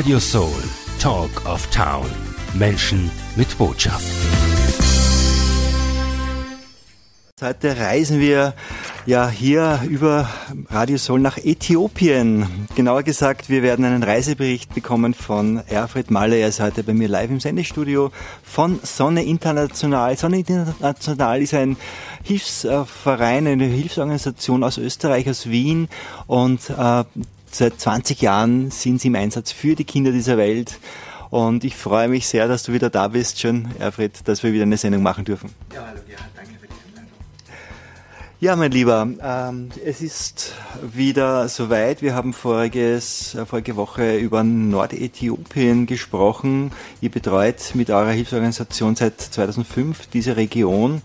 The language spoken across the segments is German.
Radio Soul, Talk of Town. Menschen mit Botschaft. Heute reisen wir ja hier über Radio Soul nach Äthiopien. Genauer gesagt, wir werden einen Reisebericht bekommen von Erfried Malle. Er ist heute bei mir live im Sendestudio von Sonne International. Sonne International ist ein Hilfsverein, eine Hilfsorganisation aus Österreich, aus Wien und äh, seit 20 Jahren sind sie im Einsatz für die Kinder dieser Welt. Und ich freue mich sehr, dass du wieder da bist. Schön, Erfried, dass wir wieder eine Sendung machen dürfen. Ja, hallo, ja, danke für die Einladung. Ja, mein Lieber, ähm, es ist wieder soweit. Wir haben voriges, äh, vorige Woche über Nordäthiopien gesprochen. Ihr betreut mit eurer Hilfsorganisation seit 2005 diese Region.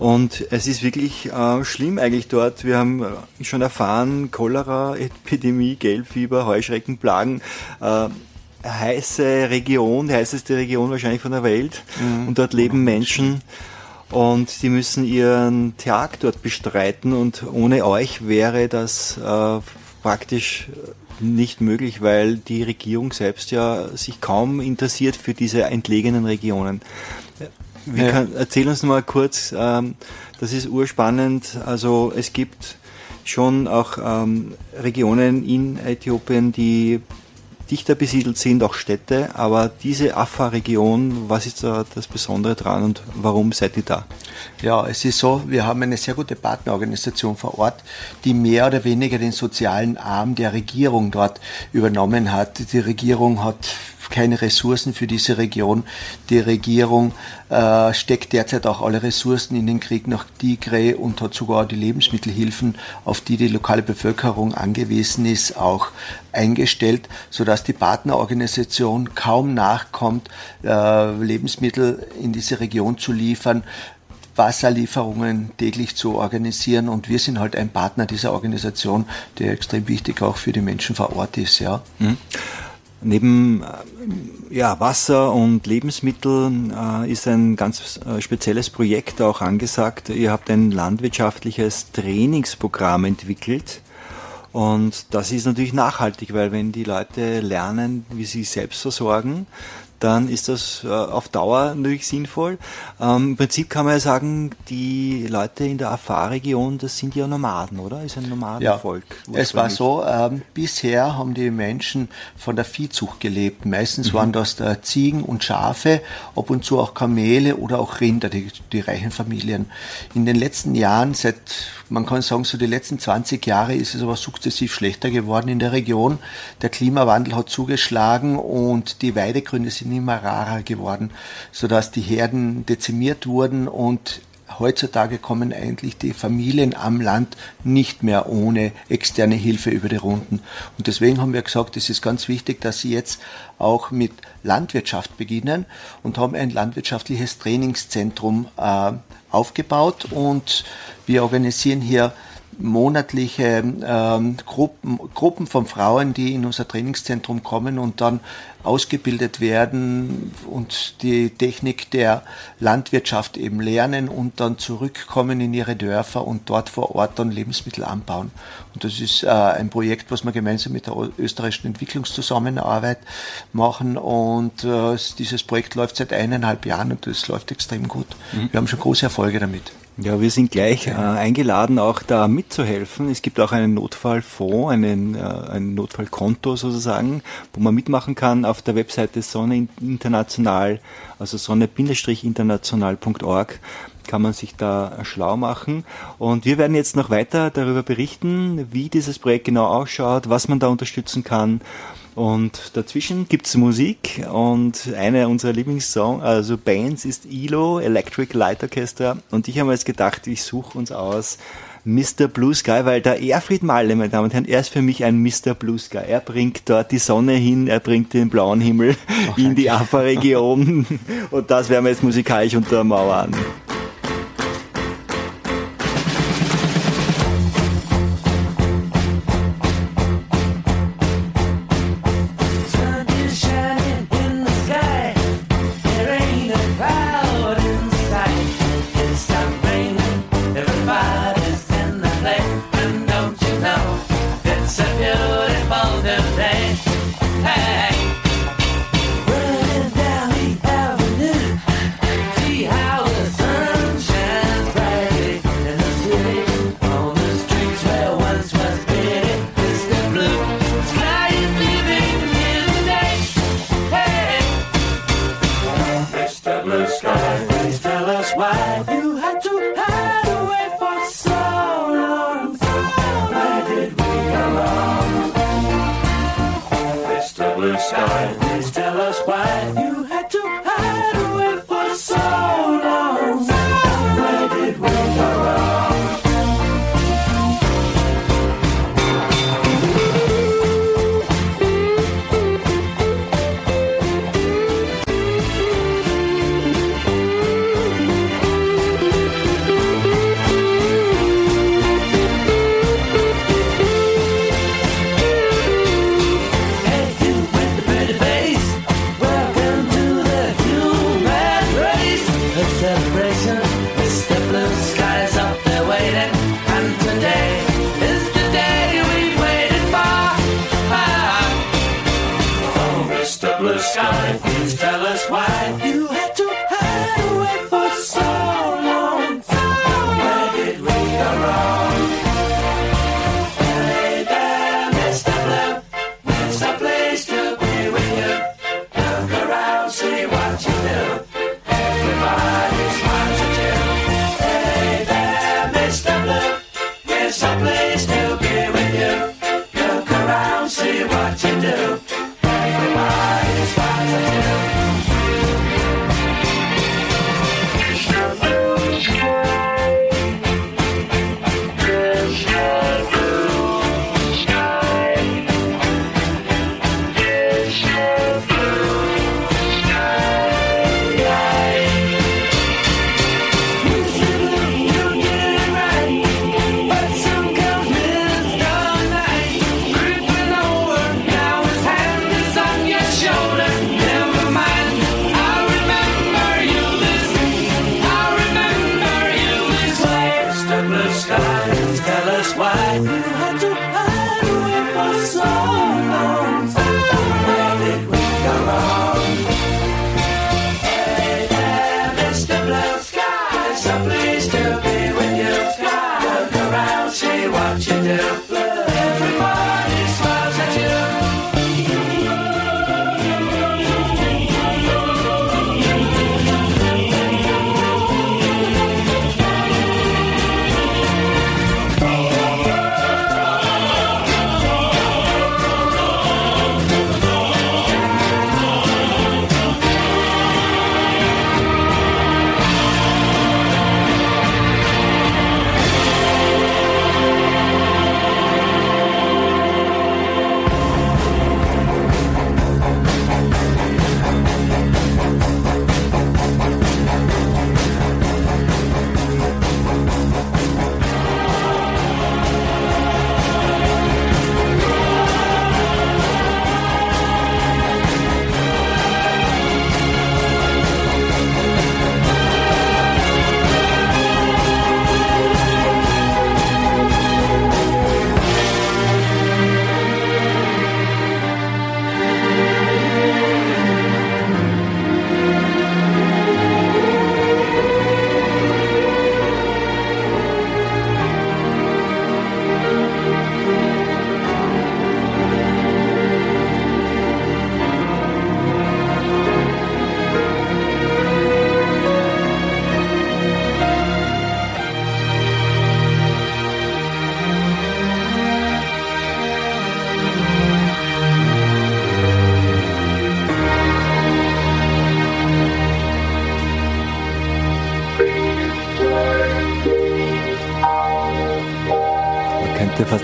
Und es ist wirklich äh, schlimm eigentlich dort. Wir haben äh, schon erfahren, Cholera, Epidemie, Gelbfieber, Heuschreckenplagen. Äh, heiße Region, die heißeste Region wahrscheinlich von der Welt. Mhm. Und dort leben Menschen und die müssen ihren Tag dort bestreiten und ohne euch wäre das äh, praktisch nicht möglich, weil die Regierung selbst ja sich kaum interessiert für diese entlegenen Regionen. Wie ja. kann, erzähl uns mal kurz, ähm, das ist urspannend. Also es gibt schon auch ähm, Regionen in Äthiopien, die dichter besiedelt sind, auch Städte, aber diese Afar-Region, was ist da das Besondere dran und warum seid ihr da? Ja, es ist so, wir haben eine sehr gute Partnerorganisation vor Ort, die mehr oder weniger den sozialen Arm der Regierung dort übernommen hat. Die Regierung hat keine Ressourcen für diese Region. Die Regierung äh, steckt derzeit auch alle Ressourcen in den Krieg nach Tigray und hat sogar die Lebensmittelhilfen, auf die die lokale Bevölkerung angewiesen ist, auch eingestellt, sodass die Partnerorganisation kaum nachkommt, äh, Lebensmittel in diese Region zu liefern. Wasserlieferungen täglich zu organisieren und wir sind halt ein Partner dieser Organisation, der extrem wichtig auch für die Menschen vor Ort ist, ja. Mhm. Neben äh, ja, Wasser und Lebensmittel äh, ist ein ganz äh, spezielles Projekt auch angesagt. Ihr habt ein landwirtschaftliches Trainingsprogramm entwickelt. Und das ist natürlich nachhaltig, weil wenn die Leute lernen, wie sie selbst versorgen, dann ist das äh, auf Dauer natürlich sinnvoll. Ähm, Im Prinzip kann man ja sagen, die Leute in der Afar-Region, das sind ja Nomaden, oder? Ist ein Nomadenvolk. Ja, es war so, ähm, bisher haben die Menschen von der Viehzucht gelebt. Meistens mhm. waren das da äh, Ziegen und Schafe, ab und zu auch Kamele oder auch Rinder, die, die reichen Familien. In den letzten Jahren, seit man kann sagen, so die letzten 20 Jahre ist es aber sukzessiv schlechter geworden in der Region. Der Klimawandel hat zugeschlagen und die Weidegründe sind immer rarer geworden, sodass die Herden dezimiert wurden und heutzutage kommen eigentlich die Familien am Land nicht mehr ohne externe Hilfe über die Runden. Und deswegen haben wir gesagt, es ist ganz wichtig, dass sie jetzt auch mit Landwirtschaft beginnen und haben ein landwirtschaftliches Trainingszentrum äh, aufgebaut und wir organisieren hier monatliche ähm, Gruppen, Gruppen von Frauen, die in unser Trainingszentrum kommen und dann ausgebildet werden und die Technik der Landwirtschaft eben lernen und dann zurückkommen in ihre Dörfer und dort vor Ort dann Lebensmittel anbauen. Und das ist äh, ein Projekt, was wir gemeinsam mit der österreichischen Entwicklungszusammenarbeit machen und äh, dieses Projekt läuft seit eineinhalb Jahren und es läuft extrem gut. Mhm. Wir haben schon große Erfolge damit. Ja, wir sind gleich äh, eingeladen, auch da mitzuhelfen. Es gibt auch einen Notfallfonds, einen, äh, ein Notfallkonto sozusagen, wo man mitmachen kann auf der Webseite Sonne International, also sonne-international.org kann man sich da schlau machen. Und wir werden jetzt noch weiter darüber berichten, wie dieses Projekt genau ausschaut, was man da unterstützen kann und dazwischen gibt's Musik und eine unserer Lieblingssongs, also Bands ist ILO, Electric Light Orchestra. Und ich habe mir jetzt gedacht, ich suche uns aus Mr. Blue Sky, weil der Erfried Malle, meine Damen und Herren, er ist für mich ein Mr. Blue Sky. Er bringt dort die Sonne hin, er bringt den blauen Himmel oh, in die AFA-Region. und das werden wir jetzt musikalisch untermauern.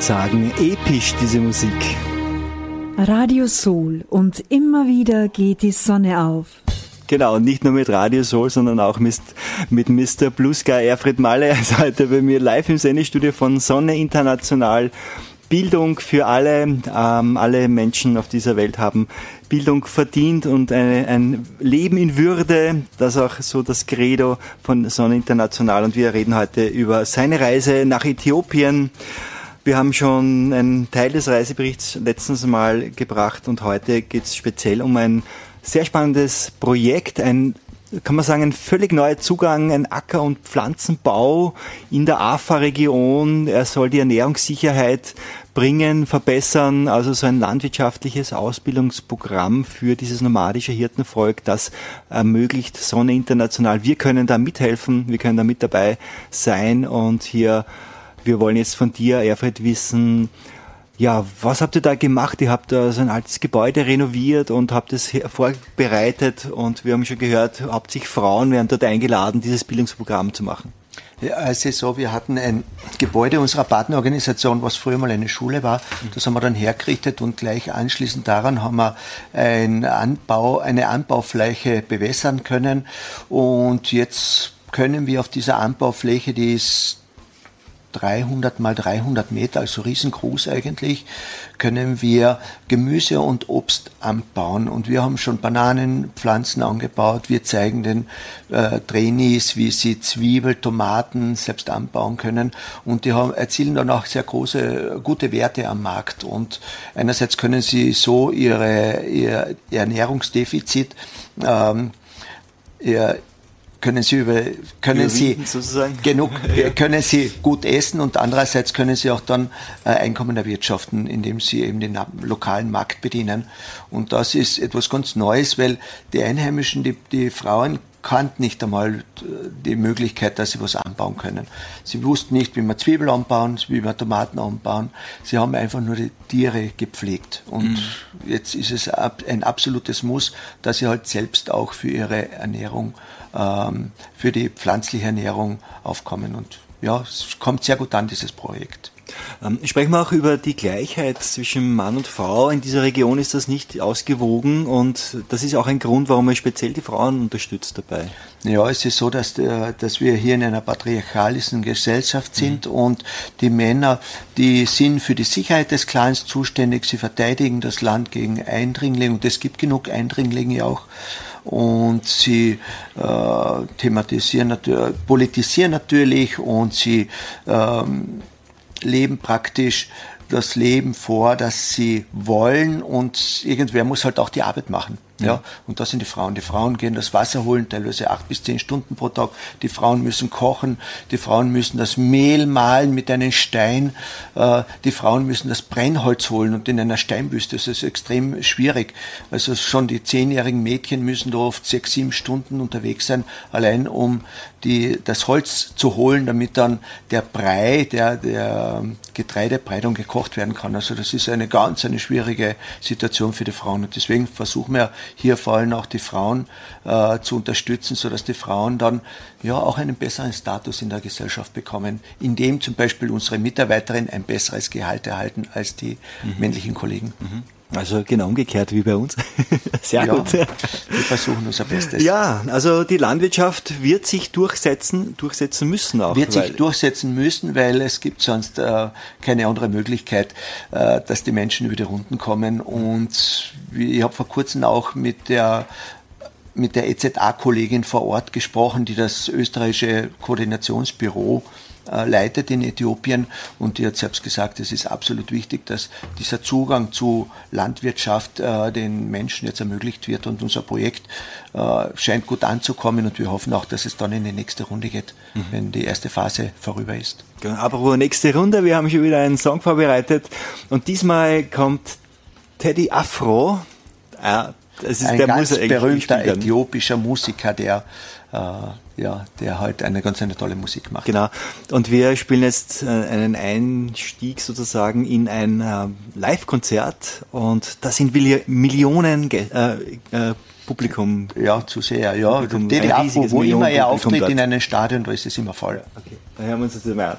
Sagen, episch diese Musik. Radio Sol und immer wieder geht die Sonne auf. Genau, und nicht nur mit Radio Soul, sondern auch mit, mit Mr. Blue Sky Erfried Malle ist heute bei mir live im Sendestudio von Sonne International. Bildung für alle, ähm, alle Menschen auf dieser Welt haben Bildung verdient und eine, ein Leben in Würde, das ist auch so das Credo von Sonne International. Und wir reden heute über seine Reise nach Äthiopien. Wir haben schon einen Teil des Reiseberichts letztens mal gebracht und heute geht es speziell um ein sehr spannendes Projekt, ein kann man sagen, ein völlig neuer Zugang, ein Acker- und Pflanzenbau in der AFA-Region. Er soll die Ernährungssicherheit bringen, verbessern, also so ein landwirtschaftliches Ausbildungsprogramm für dieses nomadische Hirtenvolk, das ermöglicht Sonne International. Wir können da mithelfen, wir können da mit dabei sein und hier, wir wollen jetzt von dir, Erfried, wissen, Ja, was habt ihr da gemacht? Ihr habt da so ein altes Gebäude renoviert und habt es vorbereitet und wir haben schon gehört, hauptsächlich Frauen werden dort eingeladen, dieses Bildungsprogramm zu machen. Ja, es ist so, wir hatten ein Gebäude unserer Partnerorganisation, was früher mal eine Schule war. Das haben wir dann hergerichtet und gleich anschließend daran haben wir ein Anbau, eine Anbaufläche bewässern können. Und jetzt können wir auf dieser Anbaufläche, die ist 300 mal 300 Meter, also riesengroß eigentlich, können wir Gemüse und Obst anbauen. Und wir haben schon Bananenpflanzen angebaut. Wir zeigen den äh, Trainees, wie sie Zwiebel, Tomaten selbst anbauen können. Und die haben, erzielen dann auch sehr große, gute Werte am Markt. Und einerseits können sie so ihre, ihr Ernährungsdefizit ähm, ihr, können Sie über, können Sie sozusagen. genug, ja. können Sie gut essen und andererseits können Sie auch dann äh, Einkommen erwirtschaften, indem Sie eben den lokalen Markt bedienen. Und das ist etwas ganz Neues, weil die Einheimischen, die, die Frauen kannten nicht einmal die Möglichkeit, dass sie was anbauen können. Sie wussten nicht, wie man Zwiebeln anbauen, wie man Tomaten anbauen. Sie haben einfach nur die Tiere gepflegt. Und mhm. jetzt ist es ein absolutes Muss, dass sie halt selbst auch für ihre Ernährung, ähm, für die pflanzliche Ernährung aufkommen. Und ja, es kommt sehr gut an, dieses Projekt. Ähm, sprechen wir auch über die Gleichheit zwischen Mann und Frau. In dieser Region ist das nicht ausgewogen und das ist auch ein Grund, warum man speziell die Frauen unterstützt dabei. Ja, es ist so, dass, der, dass wir hier in einer patriarchalischen Gesellschaft sind mhm. und die Männer, die sind für die Sicherheit des Clans zuständig, sie verteidigen das Land gegen Eindringlinge und es gibt genug Eindringlinge auch und sie äh, thematisieren natürlich, politisieren natürlich und sie ähm, leben praktisch das Leben vor, das sie wollen und irgendwer muss halt auch die Arbeit machen. Ja, und das sind die Frauen. Die Frauen gehen das Wasser holen, teilweise acht bis zehn Stunden pro Tag. Die Frauen müssen kochen. Die Frauen müssen das Mehl mahlen mit einem Stein. Äh, die Frauen müssen das Brennholz holen und in einer Steinbüste. Das ist extrem schwierig. Also schon die zehnjährigen Mädchen müssen da oft sechs, sieben Stunden unterwegs sein, allein um die, das Holz zu holen, damit dann der Brei, der, der Getreidebrei dann gekocht werden kann. Also das ist eine ganz, eine schwierige Situation für die Frauen. Und deswegen versuchen wir hier vor allem auch die Frauen äh, zu unterstützen, sodass die Frauen dann ja auch einen besseren Status in der Gesellschaft bekommen, indem zum Beispiel unsere Mitarbeiterinnen ein besseres Gehalt erhalten als die mhm. männlichen Kollegen. Mhm. Also genau umgekehrt wie bei uns. Sehr ja, gut. Wir versuchen unser Bestes. Ja, also die Landwirtschaft wird sich durchsetzen, durchsetzen müssen auch. Wird sich durchsetzen müssen, weil es gibt sonst äh, keine andere Möglichkeit, äh, dass die Menschen über die Runden kommen. Und ich habe vor kurzem auch mit der mit der EZA-Kollegin vor Ort gesprochen, die das österreichische Koordinationsbüro äh, leitet in Äthiopien und die hat selbst gesagt, es ist absolut wichtig, dass dieser Zugang zu Landwirtschaft äh, den Menschen jetzt ermöglicht wird und unser Projekt äh, scheint gut anzukommen und wir hoffen auch, dass es dann in die nächste Runde geht, mhm. wenn die erste Phase vorüber ist. Genau, aber nächste Runde, wir haben schon wieder einen Song vorbereitet und diesmal kommt Teddy Afro. Das ist Ein der ganz berühmter äthiopischer Musiker, der äh, ja, der halt eine ganz eine tolle Musik macht. Genau. Und wir spielen jetzt äh, einen Einstieg sozusagen in ein äh, Live-Konzert und da sind Millionen äh, äh, Publikum. Ja, zu sehr, ja. Publikum, DDR, wo, wo immer er auftritt in einem Stadion, da ist es immer voll. Okay, da hören wir uns das mal an.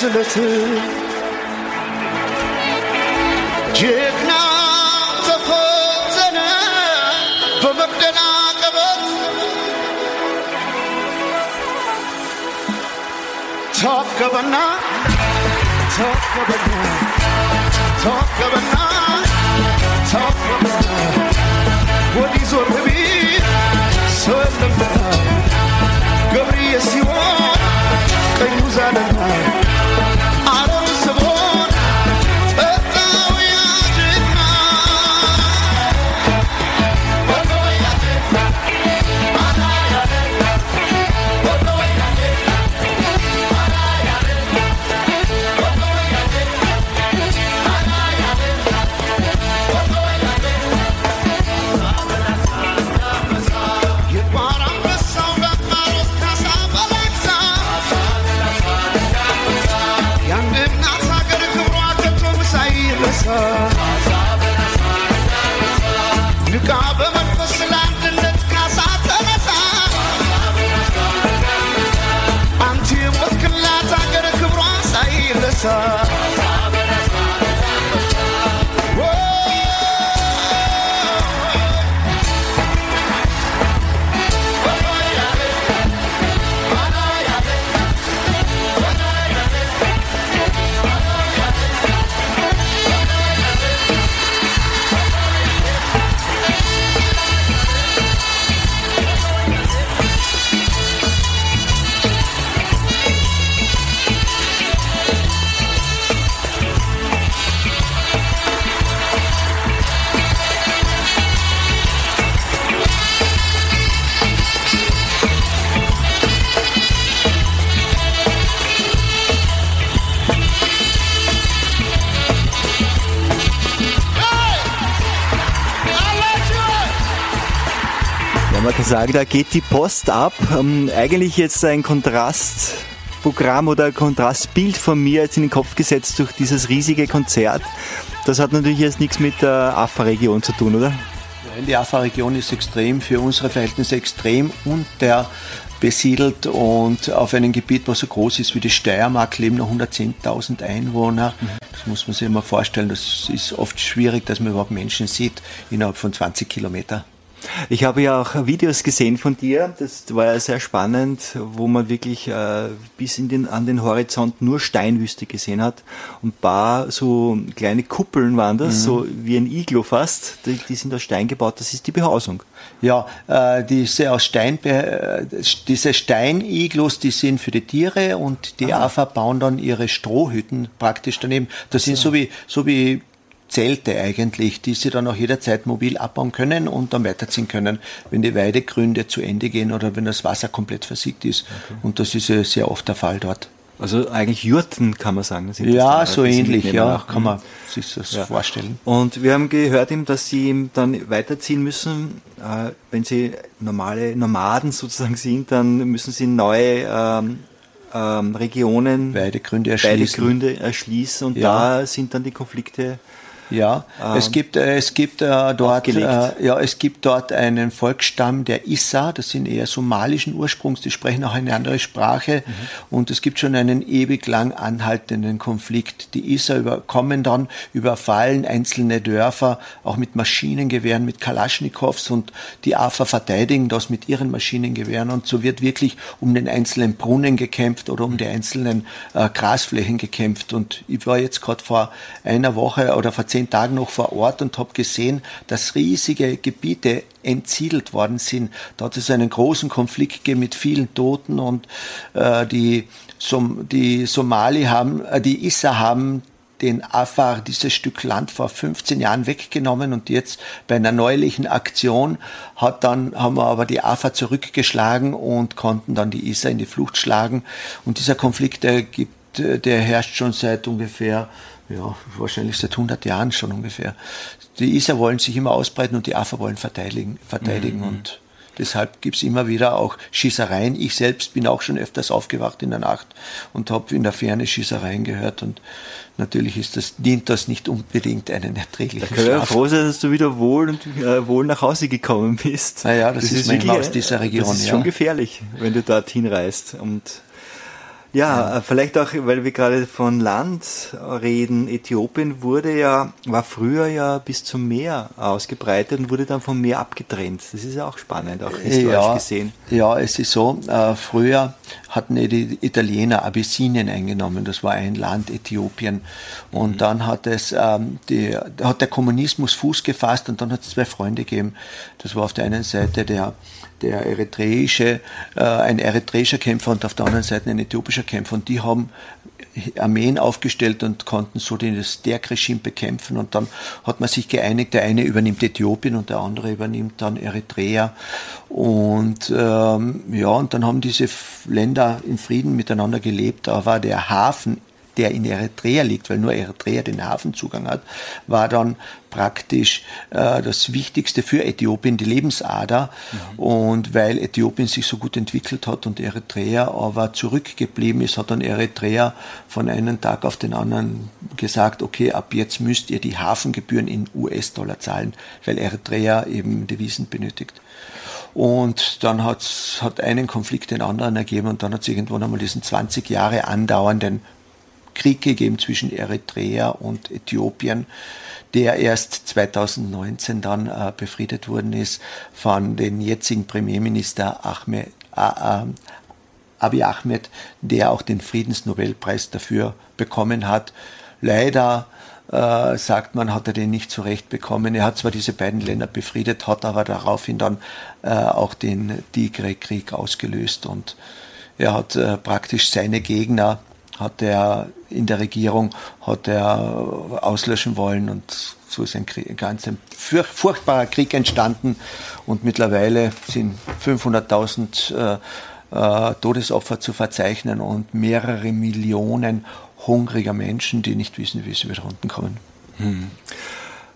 svetu. Jak na to chodzę, pomogę na kawot. Top kawana, top kawana, top kawana. Sagen, da geht die Post ab. Ähm, eigentlich jetzt ein Kontrastprogramm oder ein Kontrastbild von mir jetzt in den Kopf gesetzt durch dieses riesige Konzert. Das hat natürlich jetzt nichts mit der AFA-Region zu tun, oder? Nein, Die AFA-Region ist extrem, für unsere Verhältnisse extrem unterbesiedelt und auf einem Gebiet, was so groß ist wie die Steiermark, leben noch 110.000 Einwohner. Das muss man sich immer vorstellen. Das ist oft schwierig, dass man überhaupt Menschen sieht innerhalb von 20 Kilometern. Ich habe ja auch Videos gesehen von dir, das war ja sehr spannend, wo man wirklich äh, bis in den, an den Horizont nur Steinwüste gesehen hat. Und ein paar so kleine Kuppeln waren das, so wie ein Iglo fast, die, die sind aus Stein gebaut, das ist die Behausung. Ja, äh, diese aus Stein, äh, diese Steiniglos, die sind für die Tiere und die AFA bauen dann ihre Strohhütten praktisch daneben. Das sind so wie, so wie Zelte eigentlich, die sie dann auch jederzeit mobil abbauen können und dann weiterziehen können, wenn die Weidegründe zu Ende gehen oder wenn das Wasser komplett versiegt ist. Und das ist ja sehr oft der Fall dort. Also eigentlich Jurten kann man sagen. Ja, so ähnlich, ja, auch. kann man sich das vorstellen. Und wir haben gehört, eben, dass sie eben dann weiterziehen müssen. Äh, wenn sie normale Nomaden sozusagen sind, dann müssen sie neue ähm, ähm, Regionen, Weidegründe erschließen. Weidegründe erschließen und Ja. da sind dann die Konflikte. Ja, es gibt, äh, es gibt äh, dort, äh, ja, es gibt dort einen Volksstamm der Issa, das sind eher somalischen Ursprungs, die sprechen auch eine andere Sprache. Und es gibt schon einen ewig lang anhaltenden Konflikt. Die Issa überkommen dann, überfallen einzelne Dörfer, auch mit Maschinengewehren, mit Kalaschnikows. Und die AFA verteidigen das mit ihren Maschinengewehren. Und so wird wirklich um den einzelnen Brunnen gekämpft oder um die einzelnen äh, Grasflächen gekämpft. Und ich war jetzt gerade vor einer Woche oder vor zehn Tagen noch vor Ort und habe gesehen, dass riesige Gebiete entsiedelt worden sind. Da hat es einen großen Konflikt gegeben mit vielen Toten und äh, die, Som die Somali haben, äh, die Issa haben den Afar dieses Stück Land vor 15 Jahren weggenommen und jetzt bei einer neulichen Aktion hat dann, haben wir aber die Afar zurückgeschlagen und konnten dann die Issa in die Flucht schlagen. Und dieser Konflikt, der gibt, äh, der herrscht schon seit ungefähr, ja, wahrscheinlich seit 100 Jahren schon ungefähr. Die Issa wollen sich immer ausbreiten und die Afar wollen verteidigen, verteidigen und Deshalb gibt's immer wieder auch Schießereien. Ich selbst bin auch schon öfters aufgewacht in der Nacht und habe in der Ferne Schießereien gehört. Und natürlich ist das, dient das nicht unbedingt einen erträglichen Ich kann ja Schlaf. froh sein, dass du wieder wohl und äh, wohl nach Hause gekommen bist. Na ja, das ist manchmal aus dieser Region, Das ist ja. schon gefährlich, wenn du dorthin reist. Und ja, äh, vielleicht auch, weil wir gerade von Land reden. Äthiopien wurde ja, war früher ja bis zum Meer ausgebreitet und wurde dann vom Meer abgetrennt. Das ist ja auch spannend, auch historisch ja, gesehen. Ja, es ist so, äh, früher hatten die Italiener Abyssinien eingenommen, das war ein Land, Äthiopien. Und Mhm. dann hat es, ähm, die, hat der Kommunismus Fuß gefasst und dann hat es zwei Freunde gegeben. Das war auf der einen Seite der, der eritreische, äh, ein eritreischer Kämpfer und auf der anderen Seite ein äthiopischer Kämpfer. Und die haben Armeen aufgestellt und konnten so das Derg-Regime bekämpfen. Und dann hat man sich geeinigt, der eine übernimmt Äthiopien und der andere übernimmt dann Eritrea. Und ähm, ja, und dann haben diese Länder in Frieden miteinander gelebt. Da war der Hafen der in Eritrea liegt, weil nur Eritrea den Hafenzugang hat, war dann praktisch äh, das Wichtigste für Äthiopien, die Lebensader. Mhm. Und weil Äthiopien sich so gut entwickelt hat und Eritrea aber zurückgeblieben ist, hat dann Eritrea von einem Tag auf den anderen gesagt, okay, ab jetzt müsst ihr die Hafengebühren in US-Dollar zahlen, weil Eritrea eben Devisen benötigt. Und dann hat's, hat einen Konflikt den anderen ergeben und dann hat es irgendwann einmal diesen 20 Jahre andauernden Krieg gegeben zwischen Eritrea und Äthiopien, der erst 2019 dann äh, befriedet worden ist von dem jetzigen Premierminister Ahmed, äh, äh, Abiy Ahmed, der auch den Friedensnobelpreis dafür bekommen hat. Leider äh, sagt man, hat er den nicht zurecht bekommen. Er hat zwar diese beiden Länder befriedet, hat aber daraufhin dann äh, auch den Tigray-Krieg ausgelöst und er hat praktisch seine Gegner hat er in der Regierung hat er auslöschen wollen und so ist ein, Krieg, ganz ein furchtbarer Krieg entstanden und mittlerweile sind 500.000 äh, äh, Todesopfer zu verzeichnen und mehrere Millionen hungriger Menschen, die nicht wissen, wie sie wieder unten kommen. Hm.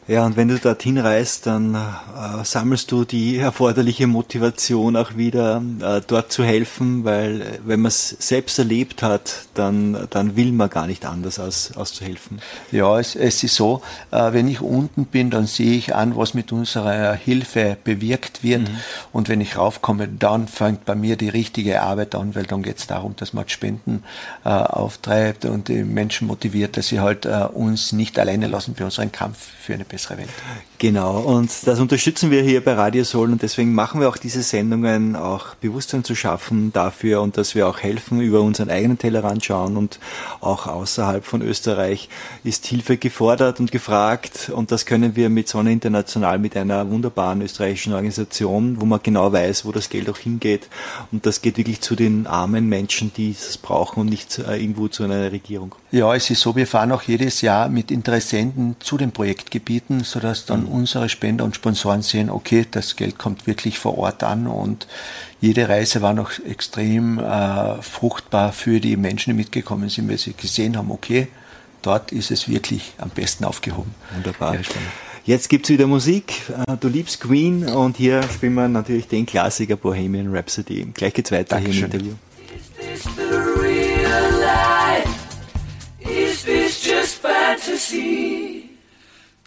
Ja, und wenn du dorthin reist, dann äh, sammelst du die erforderliche Motivation auch wieder, äh, dort zu helfen, weil äh, wenn man es selbst erlebt hat, dann, dann will man gar nicht anders als, als zu helfen. Ja, es, es ist so, äh, wenn ich unten bin, dann sehe ich an, was mit unserer Hilfe bewirkt wird. Mhm. Und wenn ich raufkomme, dann fängt bei mir die richtige Arbeit an, weil dann geht es darum, dass man Spenden äh, auftreibt und die Menschen motiviert, dass sie halt äh, uns nicht alleine lassen bei unserem Kampf für eine bessere Welt. Genau, und das unterstützen wir hier bei Radio Soul und deswegen machen wir auch diese Sendungen, auch Bewusstsein zu schaffen dafür und dass wir auch helfen, über unseren eigenen Tellerrand schauen und auch außerhalb von Österreich ist Hilfe gefordert und gefragt und das können wir mit Sonne International, mit einer wunderbaren österreichischen Organisation, wo man genau weiß, wo das Geld auch hingeht und das geht wirklich zu den armen Menschen, die es brauchen und nicht äh, irgendwo zu einer Regierung. Ja, es ist so, wir fahren auch jedes Jahr mit Interessenten zu den Projektgebieten, sodass dann unsere Spender und Sponsoren sehen, okay, das Geld kommt wirklich vor Ort an und jede Reise war noch extrem äh, fruchtbar für die Menschen, die mitgekommen sind, weil sie gesehen haben, okay, dort ist es wirklich am besten aufgehoben. Wunderbar. Jetzt gibt's wieder Musik. Äh, du liebst Queen und hier spielen wir natürlich den Klassiker Bohemian Rhapsody. Gleich geht's weiter Dankeschön. hier im Interview. Is this the real life? Is this just fantasy?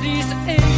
body's aching.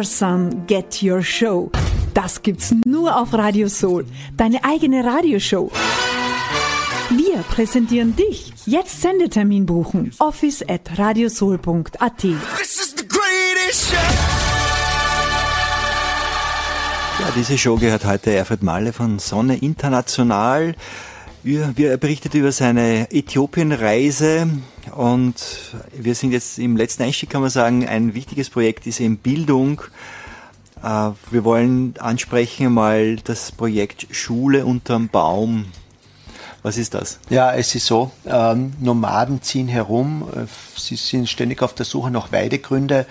Your Sun, Get Your Show. Das gibt's nur auf Radio Soul. Deine eigene Radioshow. Wir präsentieren dich. Jetzt Sendetermin buchen. Office at radiosoul.at. This is the greatest show. Ja, diese Show gehört heute Erfurt Malle von Sonne International. Wir, wir er berichtet über seine Äthiopienreise und wir sind jetzt im letzten Einstieg, kann man sagen, ein wichtiges Projekt ist eben Bildung. Äh, Wir wollen ansprechen mal das Projekt Schule unterm Baum. Was ist das? Ja, es ist so, ähm, Nomaden ziehen herum, äh, sie sind ständig auf der Suche nach Weidegründe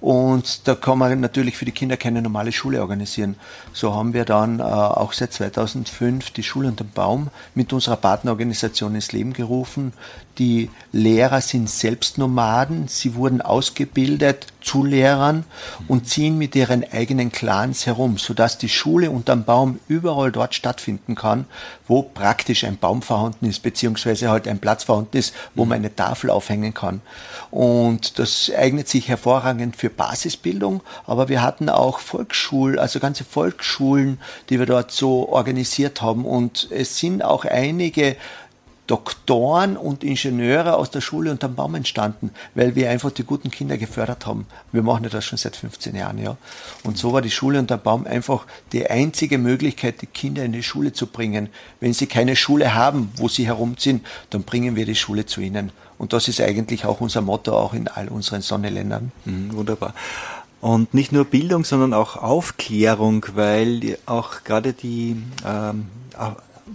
und da kann man natürlich für die Kinder keine normale Schule organisieren. So haben wir dann äh, auch seit 2005 die Schule unterm Baum mit unserer Partnerorganisation ins Leben gerufen. Die Lehrer sind selbst Nomaden, sie wurden ausgebildet zu Lehrern und ziehen mit ihren eigenen Clans herum, sodass die Schule unterm Baum überall dort stattfinden kann, wo praktisch ein Baum vorhanden ist, beziehungsweise halt ein Platz vorhanden ist, wo man eine Tafel aufhängen kann. Und das eignet sich hervorragend für Basisbildung, aber wir hatten auch Volksschul, also ganze Volksschulen, die wir dort so organisiert haben. Und es sind auch einige Doktoren und Ingenieure aus der Schule unterm Baum entstanden, weil wir einfach die guten Kinder gefördert haben. Wir machen das schon seit 15 Jahren, ja. Und so war die Schule unterm Baum einfach die einzige Möglichkeit, die Kinder in die Schule zu bringen. Wenn sie keine Schule haben, wo sie herumziehen, dann bringen wir die Schule zu ihnen. Und das ist eigentlich auch unser Motto, auch in all unseren Sonneländern. Mhm, wunderbar. Und nicht nur Bildung, sondern auch Aufklärung, weil auch gerade die, ähm,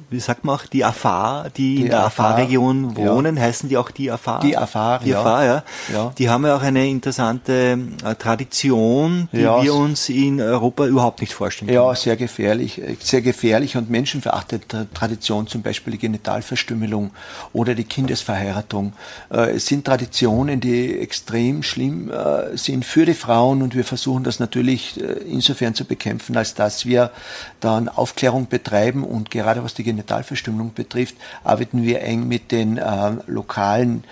wie sagt man auch, die Afar, die, Die in der Afar, Afar-Region ja. wohnen, heißen die auch die Afar? Die Afar, die ja. Afar, ja. Ja. Die haben ja auch eine interessante äh, Tradition, die Ja. wir uns in Europa überhaupt nicht vorstellen können. Ja, sehr gefährlich, äh, sehr gefährlich und menschenverachtende Tradition, zum Beispiel die Genitalverstümmelung oder die Kindesverheiratung. Äh, Es sind Traditionen, die extrem schlimm äh, sind für die Frauen und wir versuchen das natürlich äh, insofern zu bekämpfen, als dass wir dann Aufklärung betreiben und gerade was die Genitalverstümmelung betrifft, arbeiten wir eng mit den äh, lokalen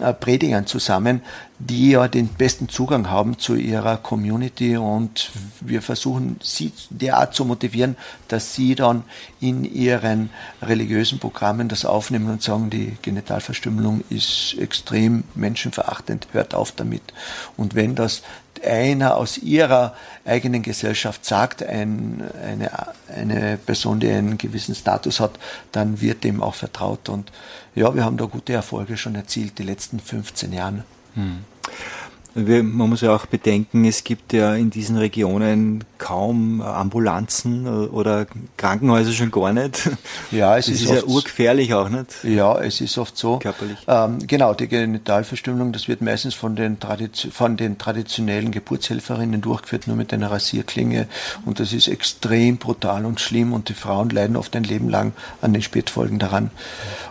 äh, Predigern zusammen, die ja den besten Zugang haben zu ihrer Community und wir versuchen sie derart zu motivieren, dass sie dann in ihren religiösen Programmen das aufnehmen und sagen, die Genitalverstümmelung ist extrem menschenverachtend, hört auf damit. Und wenn das einer aus ihrer eigenen Gesellschaft sagt, ein, eine, eine Person, die einen gewissen Status hat, dann wird dem auch vertraut. Und ja, wir haben da gute Erfolge schon erzielt, die letzten 15 Jahre. Hm. Wir, man muss ja auch bedenken, es gibt ja in diesen Regionen kaum Ambulanzen oder Krankenhäuser schon gar nicht. Ja, es das ist, ist ja urgefährlich auch nicht. Ja, es ist oft so. Körperlich. Ähm, genau, die Genitalverstümmelung, das wird meistens von den, von den traditionellen Geburtshelferinnen durchgeführt, nur mit einer Rasierklinge. Und das ist extrem brutal und schlimm und die Frauen leiden oft ein Leben lang an den Spätfolgen daran.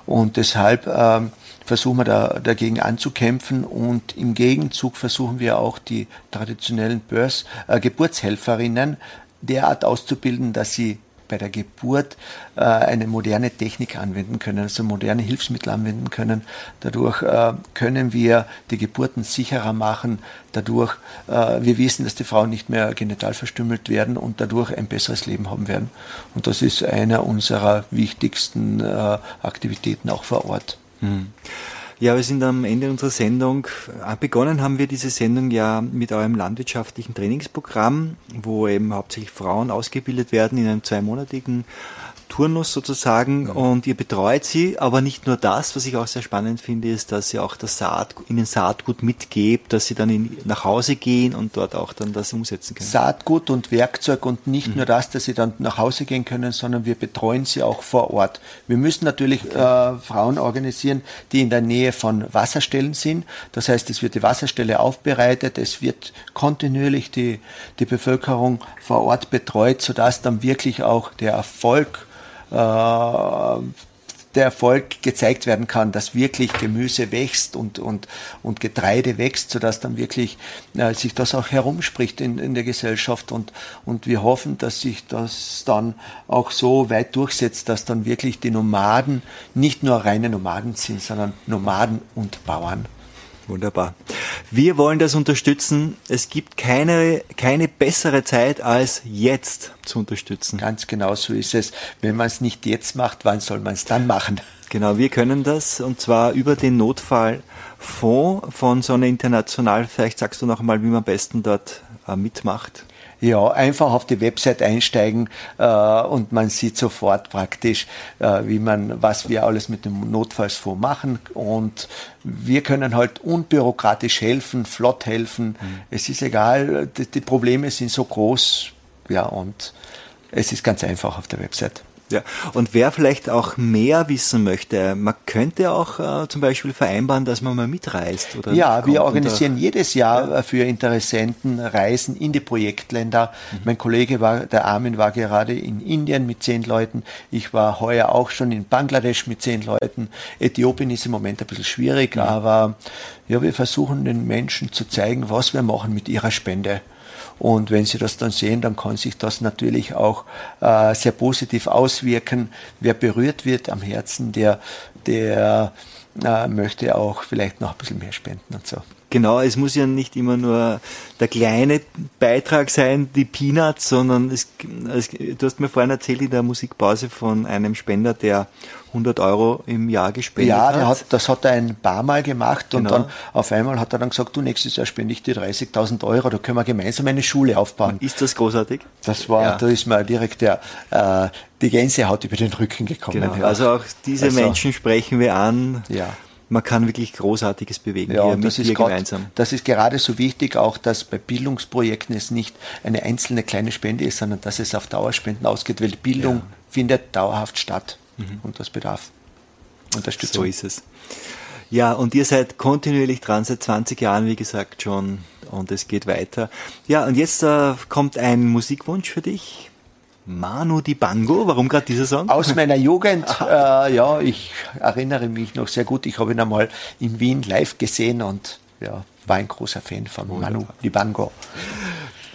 Und deshalb ähm, versuchen wir da, dagegen anzukämpfen und im Gegenzug versuchen wir auch die traditionellen Börs, äh, Geburtshelferinnen derart auszubilden, dass sie bei der Geburt äh, eine moderne Technik anwenden können, also moderne Hilfsmittel anwenden können. Dadurch äh, können wir die Geburten sicherer machen. Dadurch, äh, wir wissen, dass die Frauen nicht mehr genital verstümmelt werden und dadurch ein besseres Leben haben werden. Und das ist einer unserer wichtigsten äh, Aktivitäten auch vor Ort. Hm. Ja, wir sind am Ende unserer Sendung. Äh, begonnen haben wir diese Sendung ja mit eurem landwirtschaftlichen Trainingsprogramm, wo eben hauptsächlich Frauen ausgebildet werden in einem zweimonatigen Turnus sozusagen und ihr betreut sie, aber nicht nur das, was ich auch sehr spannend finde, ist, dass ihr auch das Saat, ihnen Saatgut mitgebt, dass sie dann in, nach Hause gehen und dort auch dann das umsetzen können. Saatgut und Werkzeug und nicht mhm. nur das, dass sie dann nach Hause gehen können, sondern wir betreuen sie auch vor Ort. Wir müssen natürlich äh, Frauen organisieren, die in der Nähe von Wasserstellen sind. Das heißt, es wird die Wasserstelle aufbereitet, es wird kontinuierlich die, die Bevölkerung vor Ort betreut, sodass dann wirklich auch der Erfolg der Erfolg gezeigt werden kann, dass wirklich Gemüse wächst und, und, und Getreide wächst, sodass dann wirklich äh, sich das auch herumspricht in, in der Gesellschaft und, und wir hoffen, dass sich das dann auch so weit durchsetzt, dass dann wirklich die Nomaden nicht nur reine Nomaden sind, sondern Nomaden und Bauern. Wunderbar. Wir wollen das unterstützen. Es gibt keine, keine bessere Zeit als jetzt zu unterstützen. Ganz genau so ist es. Wenn man es nicht jetzt macht, wann soll man es dann machen? Genau, wir können das und zwar über den Notfallfonds von Sonne International. Vielleicht sagst du noch einmal, wie man am besten dort äh, mitmacht. Ja, einfach auf die Website einsteigen äh, und man sieht sofort praktisch, äh, wie man, was wir alles mit dem Notfallsfonds machen. Und wir können halt unbürokratisch helfen, flott helfen. Mhm. Es ist egal, die, die Probleme sind so groß, ja, und es ist ganz einfach auf der Website. Ja, und wer vielleicht auch mehr wissen möchte, man könnte auch äh, zum Beispiel vereinbaren, dass man mal mitreist. Oder ja, wir organisieren jedes Jahr ja. Äh, für Interessenten Reisen in die Projektländer. Mhm. Mein Kollege war, der Armin war gerade in Indien mit zehn Leuten. Ich war heuer auch schon in Bangladesch mit zehn Leuten. Äthiopien ist im Moment ein bisschen schwierig, mhm. aber ja, wir versuchen den Menschen zu zeigen, was wir machen mit ihrer Spende. Und wenn Sie das dann sehen, dann kann sich das natürlich auch äh, sehr positiv auswirken. Wer berührt wird am Herzen, der, der äh, möchte auch vielleicht noch ein bisschen mehr spenden und so. Genau, es muss ja nicht immer nur der kleine Beitrag sein, die Peanuts, sondern es, es, du hast mir vorhin erzählt in der Musikpause von einem Spender, der 100 Euro im Jahr gespendet ja, hat. Ja, das hat er ein paar Mal gemacht genau. und dann auf einmal hat er dann gesagt, du nächstes Jahr spende ich dir 30.000 Euro, da können wir gemeinsam eine Schule aufbauen. Ist das großartig? Das war, ja. da ist mir direkt der, äh, die Gänsehaut über den Rücken gekommen. Genau. Ja. Also auch diese also, Menschen sprechen wir an. Ja man kann wirklich Großartiges bewegen ja, hier mit das ist grad, gemeinsam. Das ist gerade so wichtig, auch dass bei Bildungsprojekten es nicht eine einzelne kleine Spende ist, sondern dass es auf Dauerspenden ausgeht, weil Bildung ja. findet dauerhaft statt mhm. und das bedarf Unterstützung. So ist es. Ja, und ihr seid kontinuierlich dran, seit 20 Jahren, wie gesagt, schon. Und es geht weiter. Ja, und jetzt äh, kommt ein Musikwunsch für dich. Manu Di Bango, warum gerade dieser Song? Aus meiner Jugend, äh, ja, ich erinnere mich noch sehr gut. Ich habe ihn einmal in Wien live gesehen und ja, war ein großer Fan von Wunderbar. Manu Di Bango.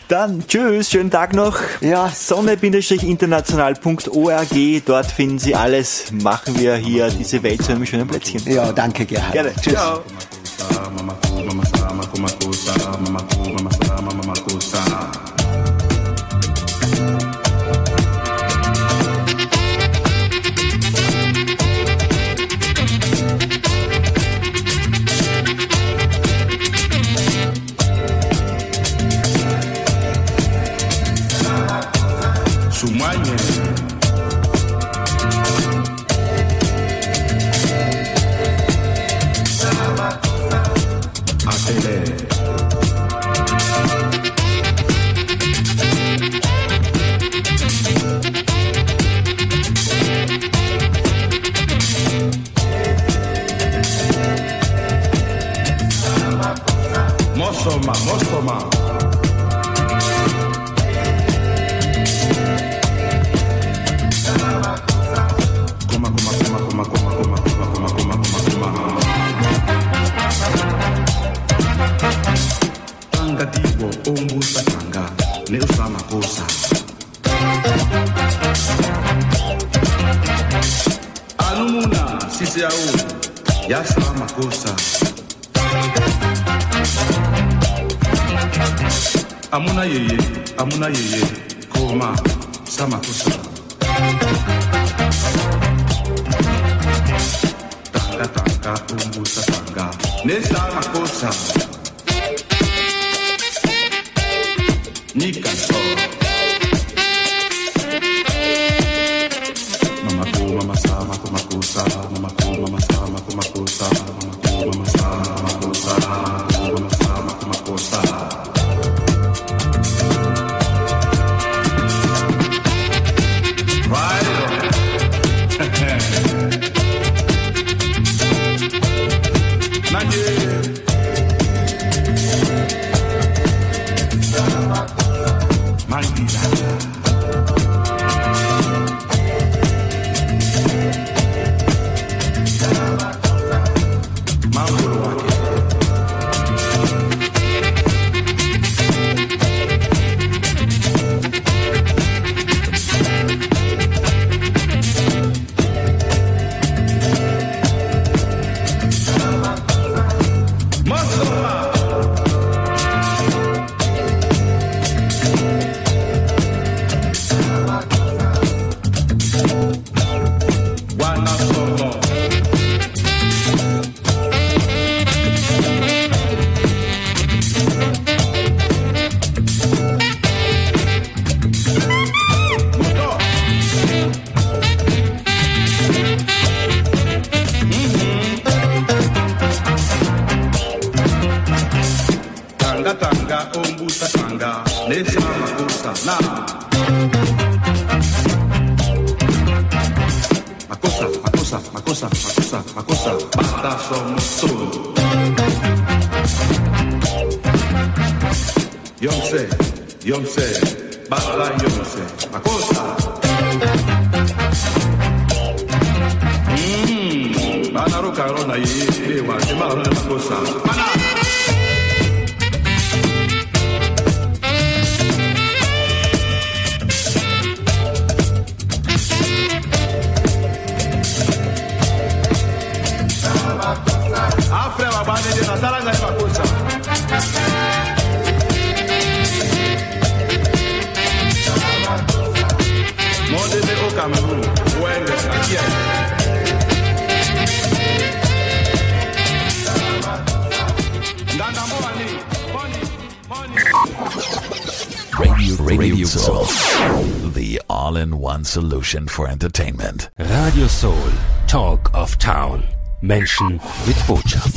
Dann tschüss, schönen Tag noch. Ja. Sonne-international.org, dort finden Sie alles. Machen wir hier diese Welt zu einem schönen Plätzchen. Ja, danke Gerhard. Gerne. Tschüss. Ciao. My. Ana yeyi, kolma, sama kusura. Tanga tanga, umbusa tanga, nesa sama kosa. Nika. Mama ko, mama sama, kuma kosa, mama ko, mama sama, kuma kosa. Tanga tanga ombusa tanga. Nesa makosa na makosa makosa makosa makosa makosa. Bata somos todos Yonse Yonse. Bata Yonse makosa. Mm, bana roka rona ye ewa te mala makosa. Bana Radio, Soul. The all in one solution for entertainment. Radio Soul. Talk of Town. Menschen mit Botschaft.